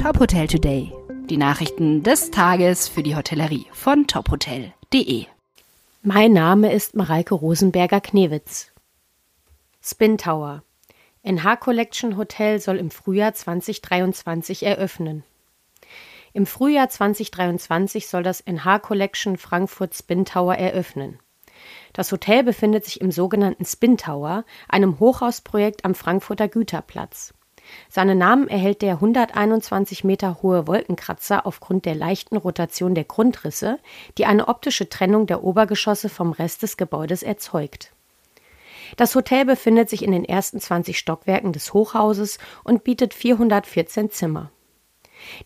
Top Hotel Today. Die Nachrichten des Tages für die Hotellerie von tophotel.de. Mein Name ist Mareike Rosenberger-Knewitz. Spin Tower. NH Collection Hotel soll im Frühjahr 2023 eröffnen. Im Frühjahr 2023 soll das NH Collection Frankfurt Spin Tower eröffnen. Das Hotel befindet sich im sogenannten Spin Tower, einem Hochhausprojekt am Frankfurter Güterplatz. Seinen Namen erhält der 121 Meter hohe Wolkenkratzer aufgrund der leichten Rotation der Grundrisse, die eine optische Trennung der Obergeschosse vom Rest des Gebäudes erzeugt. Das Hotel befindet sich in den ersten 20 Stockwerken des Hochhauses und bietet 414 Zimmer.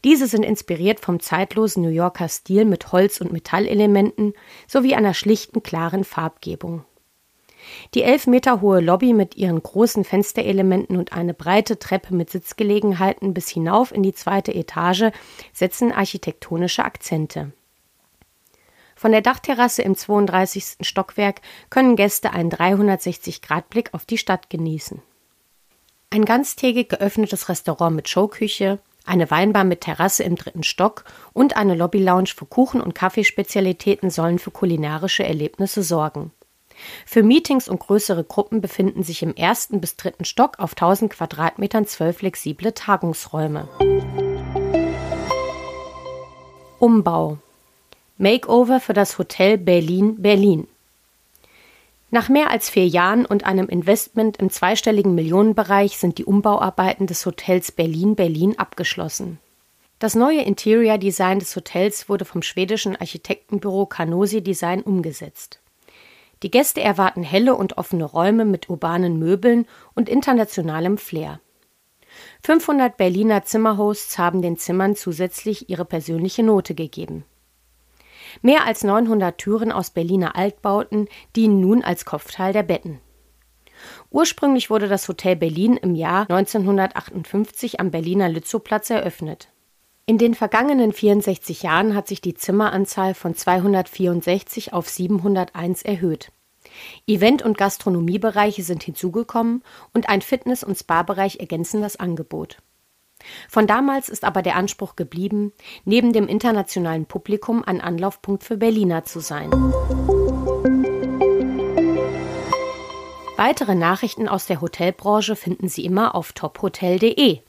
Diese sind inspiriert vom zeitlosen New Yorker Stil mit Holz- und Metallelementen sowie einer schlichten, klaren Farbgebung. Die elf Meter hohe Lobby mit ihren großen Fensterelementen und eine breite Treppe mit Sitzgelegenheiten bis hinauf in die zweite Etage setzen architektonische Akzente. Von der Dachterrasse im 32. Stockwerk können Gäste einen 360-Grad-Blick auf die Stadt genießen. Ein ganztägig geöffnetes Restaurant mit Showküche, eine Weinbar mit Terrasse im dritten Stock und eine Lobby-Lounge für Kuchen- und Kaffeespezialitäten sollen für kulinarische Erlebnisse sorgen. Für Meetings und größere Gruppen befinden sich im ersten bis dritten Stock auf 1000 Quadratmetern zwölf flexible Tagungsräume. Umbau Makeover für das Hotel Berlin Berlin. Nach mehr als vier Jahren und einem Investment im zweistelligen Millionenbereich sind die Umbauarbeiten des Hotels Berlin Berlin abgeschlossen. Das neue Interior Design des Hotels wurde vom schwedischen Architektenbüro Canosi Design umgesetzt. Die Gäste erwarten helle und offene Räume mit urbanen Möbeln und internationalem Flair. 500 Berliner Zimmerhosts haben den Zimmern zusätzlich ihre persönliche Note gegeben. Mehr als 900 Türen aus Berliner Altbauten dienen nun als Kopfteil der Betten. Ursprünglich wurde das Hotel Berlin im Jahr 1958 am Berliner Lützowplatz eröffnet. In den vergangenen 64 Jahren hat sich die Zimmeranzahl von 264 auf 701 erhöht. Event- und Gastronomiebereiche sind hinzugekommen und ein Fitness- und Spa-Bereich ergänzen das Angebot. Von damals ist aber der Anspruch geblieben, neben dem internationalen Publikum ein Anlaufpunkt für Berliner zu sein. Weitere Nachrichten aus der Hotelbranche finden Sie immer auf tophotel.de.